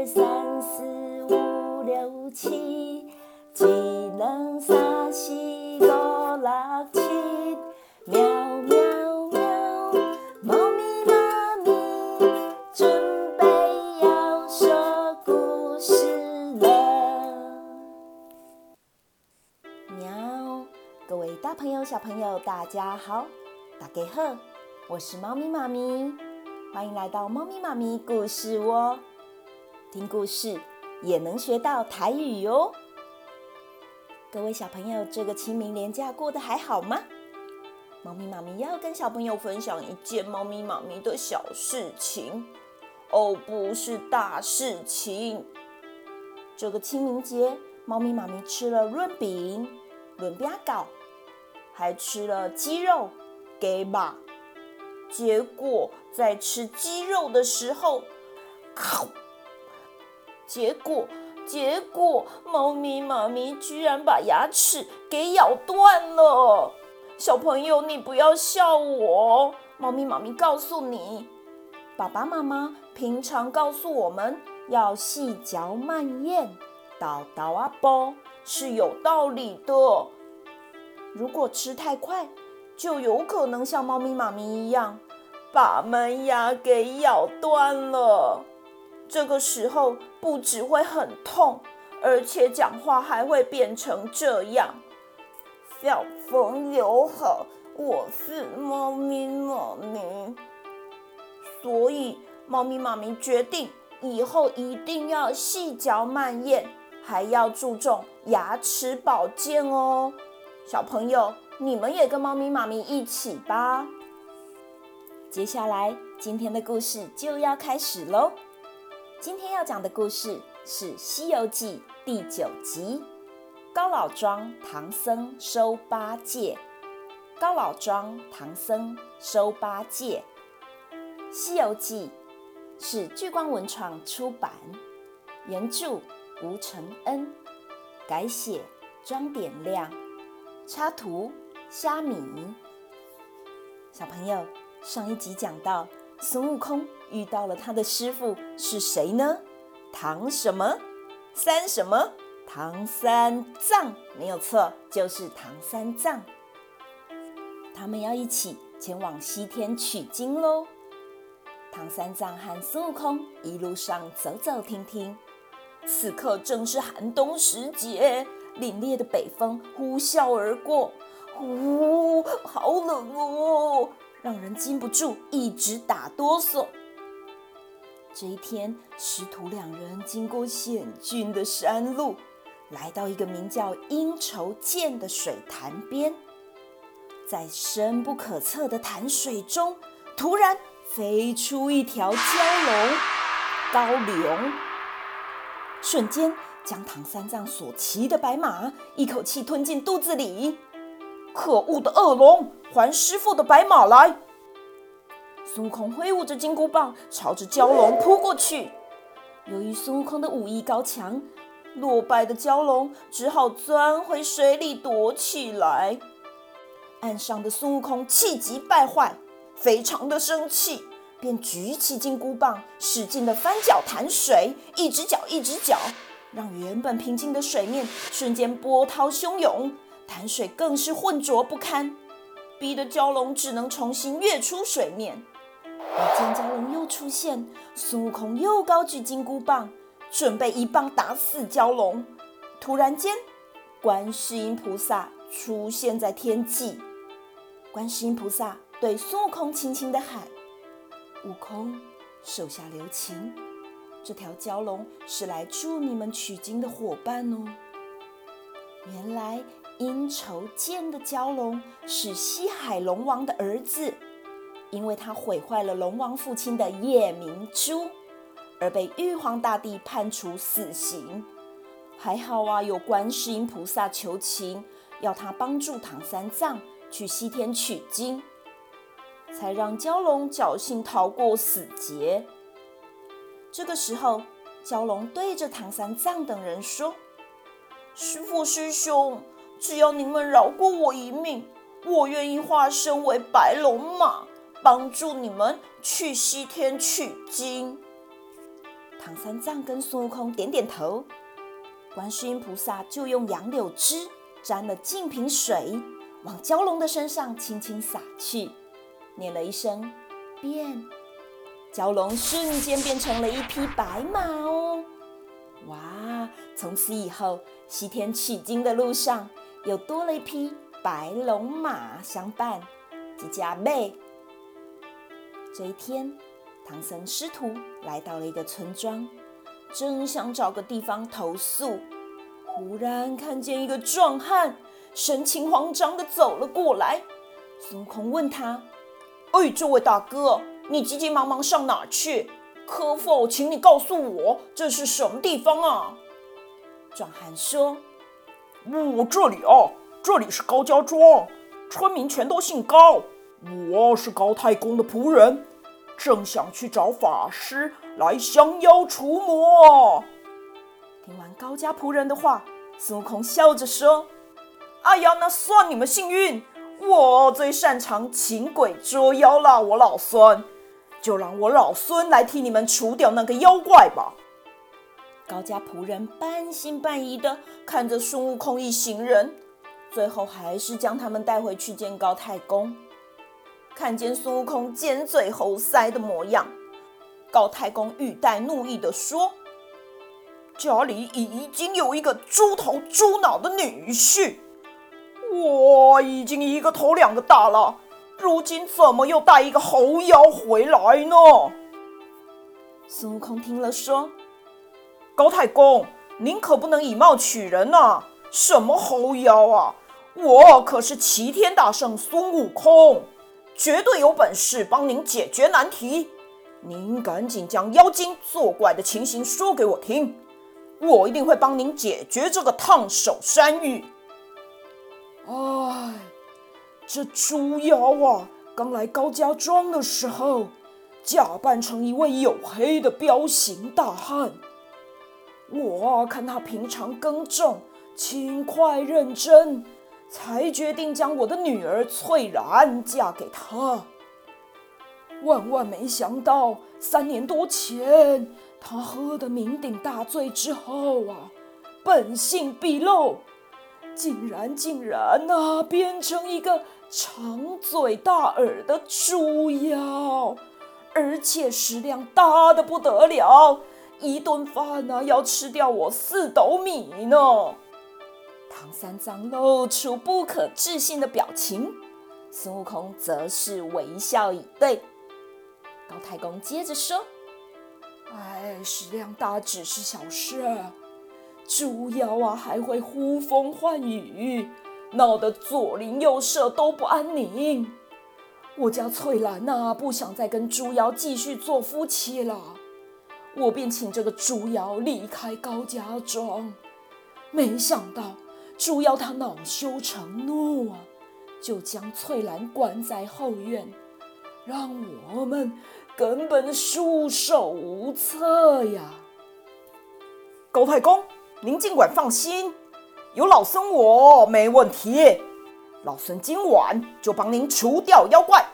二三四五六七，一二三四五六七，喵喵喵，猫咪妈咪准备要说故事了。喵，各位大朋友、小朋友，大家好，大家好，我是猫咪妈咪，欢迎来到猫咪妈咪故事窝。听故事也能学到台语哟！各位小朋友，这个清明连假过得还好吗？猫咪妈咪要跟小朋友分享一件猫咪妈咪的小事情哦，不是大事情。这个清明节，猫咪妈咪吃了润饼、润饼糕，还吃了鸡肉、给吧。结果在吃鸡肉的时候，靠！结果，结果，猫咪妈咪居然把牙齿给咬断了。小朋友，你不要笑我。猫咪妈咪告诉你，爸爸妈妈平常告诉我们要细嚼慢咽，叨叨啊啵，是有道理的。如果吃太快，就有可能像猫咪妈咪一样，把门牙给咬断了。这个时候不只会很痛，而且讲话还会变成这样。小朋友好，我是猫咪妈咪，所以猫咪妈咪决定以后一定要细嚼慢咽，还要注重牙齿保健哦。小朋友，你们也跟猫咪妈咪一起吧。接下来今天的故事就要开始喽。今天要讲的故事是《西游记》第九集《高老庄唐僧收八戒》。高老庄唐僧收八戒，《西游记》是聚光文创出版，原著吴承恩，改写庄点亮，插图虾米。小朋友，上一集讲到。孙悟空遇到了他的师傅是谁呢？唐什么？三什么？唐三藏，没有错，就是唐三藏。他们要一起前往西天取经喽。唐三藏和孙悟空一路上走走停停。此刻正是寒冬时节，凛冽的北风呼啸而过，呼，好冷哦。让人禁不住一直打哆嗦。这一天，师徒两人经过险峻的山路，来到一个名叫阴愁涧的水潭边。在深不可测的潭水中，突然飞出一条蛟龙，高粱，瞬间将唐三藏所骑的白马一口气吞进肚子里。可恶的恶龙！还师父的白马来！孙悟空挥舞着金箍棒，朝着蛟龙扑过去。由于孙悟空的武艺高强，落败的蛟龙只好钻回水里躲起来。岸上的孙悟空气急败坏，非常的生气，便举起金箍棒，使劲的翻搅潭水，一直搅，一直搅，让原本平静的水面瞬间波涛汹涌，潭水更是浑浊不堪。逼得蛟龙只能重新跃出水面。眼见蛟龙又出现，孙悟空又高举金箍棒，准备一棒打死蛟龙。突然间，观世音菩萨出现在天际。观世音菩萨对孙悟空轻轻地喊：“悟空，手下留情，这条蛟龙是来助你们取经的伙伴哦。”原来。阴愁涧的蛟龙是西海龙王的儿子，因为他毁坏了龙王父亲的夜明珠，而被玉皇大帝判处死刑。还好啊，有观世音菩萨求情，要他帮助唐三藏去西天取经，才让蛟龙侥幸逃过死劫。这个时候，蛟龙对着唐三藏等人说：“师傅师兄。”只要你们饶过我一命，我愿意化身为白龙马，帮助你们去西天取经。唐三藏跟孙悟空点点头，观世音菩萨就用杨柳枝沾了净瓶水，往蛟龙的身上轻轻洒去，念了一声“变”，蛟龙瞬间变成了一匹白马哦！哇，从此以后，西天取经的路上又多了一匹白龙马相伴，几加倍。这一天。唐僧师徒来到了一个村庄，正想找个地方投宿，忽然看见一个壮汉神情慌张地走了过来。孙悟空问他：“哎，这位大哥，你急急忙忙上哪去？可否请你告诉我这是什么地方啊？”壮汉说：“我这里啊，这里是高家庄，村民全都姓高，我是高太公的仆人。”正想去找法师来降妖除魔。听完高家仆人的话，孙悟空笑着说：“哎呀，那算你们幸运，我最擅长请鬼捉妖了。我老孙，就让我老孙来替你们除掉那个妖怪吧。”高家仆人半信半疑的看着孙悟空一行人，最后还是将他们带回去见高太公。看见孙悟空尖嘴猴腮的模样，高太公欲带怒意的说：“家里已经有一个猪头猪脑的女婿，我已经一个头两个大了，如今怎么又带一个猴妖回来呢？”孙悟空听了说：“高太公，您可不能以貌取人呐！什么猴妖啊？我可是齐天大圣孙悟空。”绝对有本事帮您解决难题，您赶紧将妖精作怪的情形说给我听，我一定会帮您解决这个烫手山芋。哎，这猪妖啊，刚来高家庄的时候，假扮成一位黝黑的彪形大汉，我看他平常耕种勤快认真。才决定将我的女儿翠兰嫁给他。万万没想到，三年多前他喝得酩酊大醉之后啊，本性毕露，竟然竟然呐、啊，变成一个长嘴大耳的猪妖，而且食量大得不得了，一顿饭呐要吃掉我四斗米呢。唐三藏露出不可置信的表情，孙悟空则是微笑以对。高太公接着说：“哎，食量大只是小事，猪妖啊还会呼风唤雨，闹得左邻右舍都不安宁。我家翠兰呐、不想再跟猪妖继续做夫妻了，我便请这个猪妖离开高家庄。没想到。”猪妖他恼羞成怒啊，就将翠兰关在后院，让我们根本束手无策呀。高太公，您尽管放心，有老孙我没问题。老孙今晚就帮您除掉妖怪。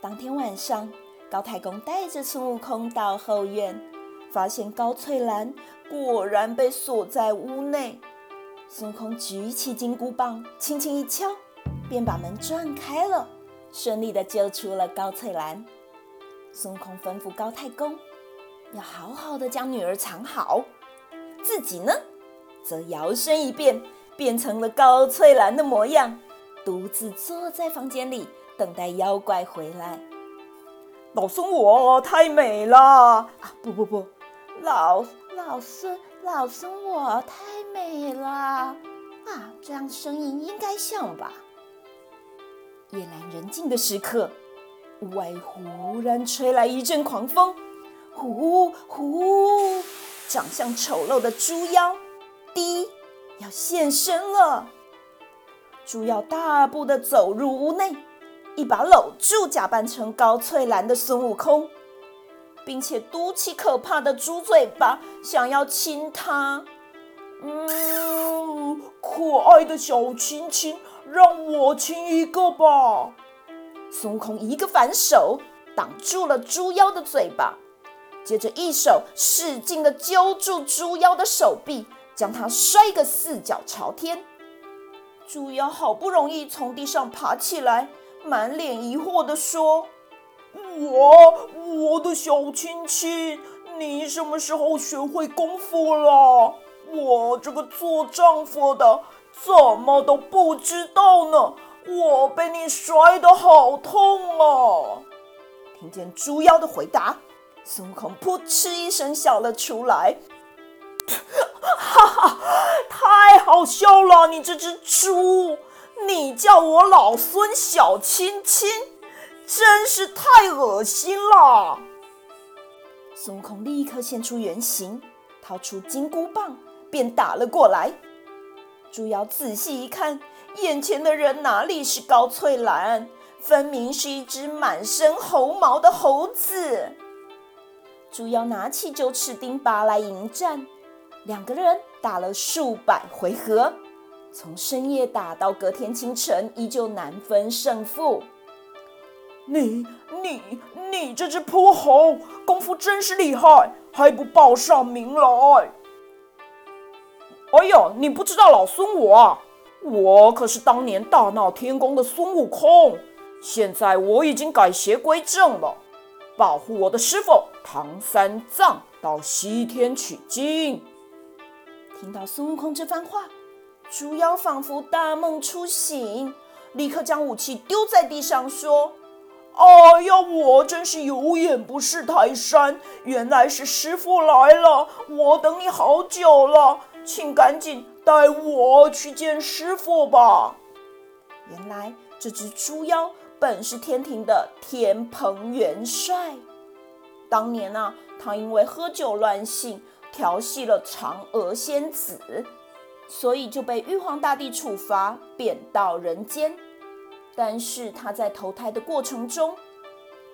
当天晚上，高太公带着孙悟空到后院，发现高翠兰果然被锁在屋内。孙悟空举起金箍棒，轻轻一敲，便把门撞开了，顺利地救出了高翠兰。孙悟空吩咐高太公，要好好的将女儿藏好，自己呢，则摇身一变，变成了高翠兰的模样，独自坐在房间里，等待妖怪回来。老孙我太美了啊！不不不，老老孙。老孙我太美了啊！这样声音应该像吧？夜阑人静的时刻，屋外忽然吹来一阵狂风，呼呼！长相丑陋的猪妖，滴要现身了。猪妖大步的走入屋内，一把搂住假扮成高翠兰的孙悟空。并且嘟起可怕的猪嘴巴，想要亲他。嗯，可爱的小亲亲，让我亲一个吧。孙悟空一个反手挡住了猪妖的嘴巴，接着一手使劲地揪住猪妖的手臂，将他摔个四脚朝天。猪妖好不容易从地上爬起来，满脸疑惑地说：“我，我的小亲亲，你什么时候学会功夫了？我这个做丈夫的怎么都不知道呢？我被你摔得好痛啊！”听见猪妖的回答，孙悟空扑哧一声笑了出来。哈哈，太好笑了！你这只猪，你叫我老孙小亲亲，真是太恶心了！孙悟空立刻现出原形，掏出金箍棒，便打了过来。猪妖仔细一看，眼前的人哪里是高翠兰，分明是一只满身猴毛的猴子。猪妖拿起九齿钉耙来迎战。两个人打了数百回合，从深夜打到隔天清晨，依旧难分胜负。你、你、你这只泼猴，功夫真是厉害，还不报上名来？哎呦，你不知道老孙我啊，我可是当年大闹天宫的孙悟空，现在我已经改邪归正了，保护我的师傅唐三藏到西天取经。听到孙悟空这番话，猪妖仿佛大梦初醒，立刻将武器丢在地上，说：“哎呀，我真是有眼不识泰山，原来是师傅来了，我等你好久了，请赶紧带我去见师傅吧。”原来这只猪妖本是天庭的天蓬元帅，当年啊，他因为喝酒乱性。调戏了嫦娥仙子，所以就被玉皇大帝处罚，贬到人间。但是他在投胎的过程中，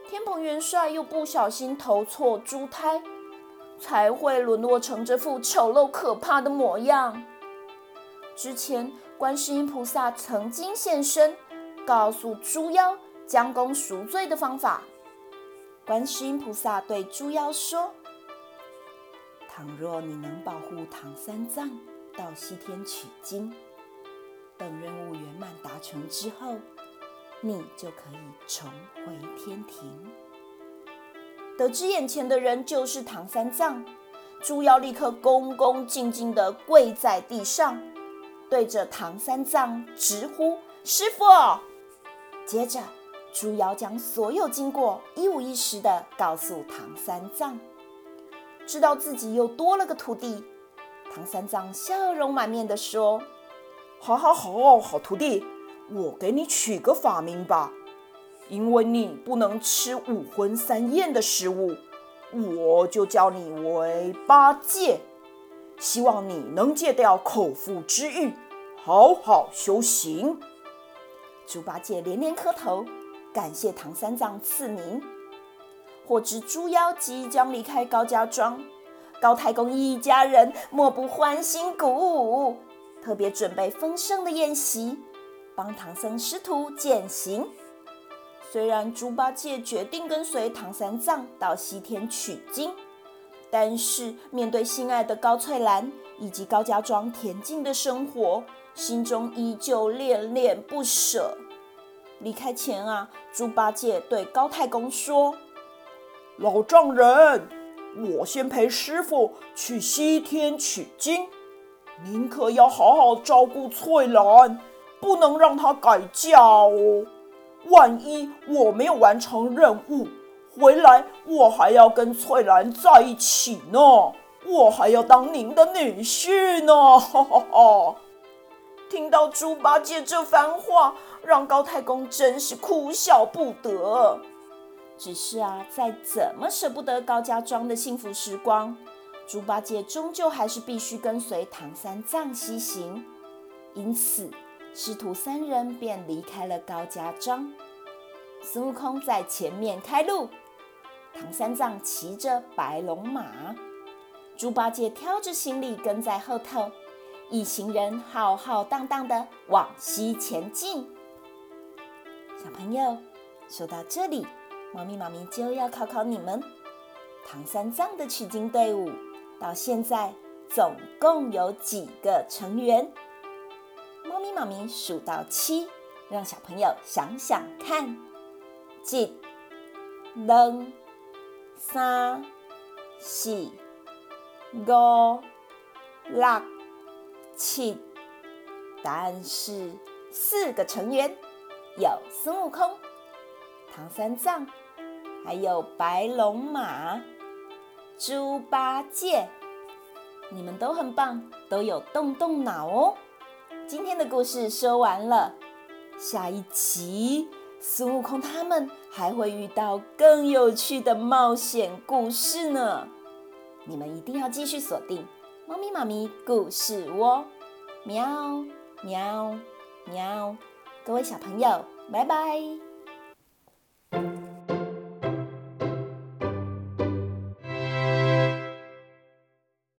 天蓬元帅又不小心投错猪胎，才会沦落成这副丑陋可怕的模样。之前观世音菩萨曾经现身，告诉猪妖将功赎罪的方法。观世音菩萨对猪妖说。倘若你能保护唐三藏到西天取经，等任务圆满达成之后，你就可以重回天庭。得知眼前的人就是唐三藏，猪妖立刻恭恭敬敬地跪在地上，对着唐三藏直呼“师傅”。接着，猪妖将所有经过一五一十地告诉唐三藏。知道自己又多了个徒弟，唐三藏笑容满面地说：“好好好，好徒弟，我给你取个法名吧。因为你不能吃五荤三厌的食物，我就叫你为八戒。希望你能戒掉口腹之欲，好好修行。”猪八戒连连磕头，感谢唐三藏赐名。获知猪妖即将离开高家庄，高太公一家人莫不欢欣鼓舞，特别准备丰盛的宴席，帮唐僧师徒饯行。虽然猪八戒决定跟随唐三藏到西天取经，但是面对心爱的高翠兰以及高家庄恬静的生活，心中依旧恋恋不舍。离开前啊，猪八戒对高太公说。老丈人，我先陪师傅去西天取经，您可要好好照顾翠兰，不能让她改嫁哦。万一我没有完成任务，回来我还要跟翠兰在一起呢，我还要当您的女婿呢。哈哈哈！听到猪八戒这番话，让高太公真是哭笑不得。只是啊，再怎么舍不得高家庄的幸福时光，猪八戒终究还是必须跟随唐三藏西行。因此，师徒三人便离开了高家庄。孙悟空在前面开路，唐三藏骑着白龙马，猪八戒挑着行李跟在后头，一行人浩浩荡荡地往西前进。小朋友，说到这里。猫咪妈咪就要考考你们：唐三藏的取经队伍到现在总共有几个成员？猫咪妈咪数到七，让小朋友想想看：一、二、三、四、五、六、七。答案是四个成员，有孙悟空、唐三藏，还有白龙马、猪八戒。你们都很棒，都有动动脑哦。今天的故事说完了，下一集孙悟空他们还会遇到更有趣的冒险故事呢。你们一定要继续锁定《猫咪妈咪故事窝》，喵。喵喵，各位小朋友，拜拜。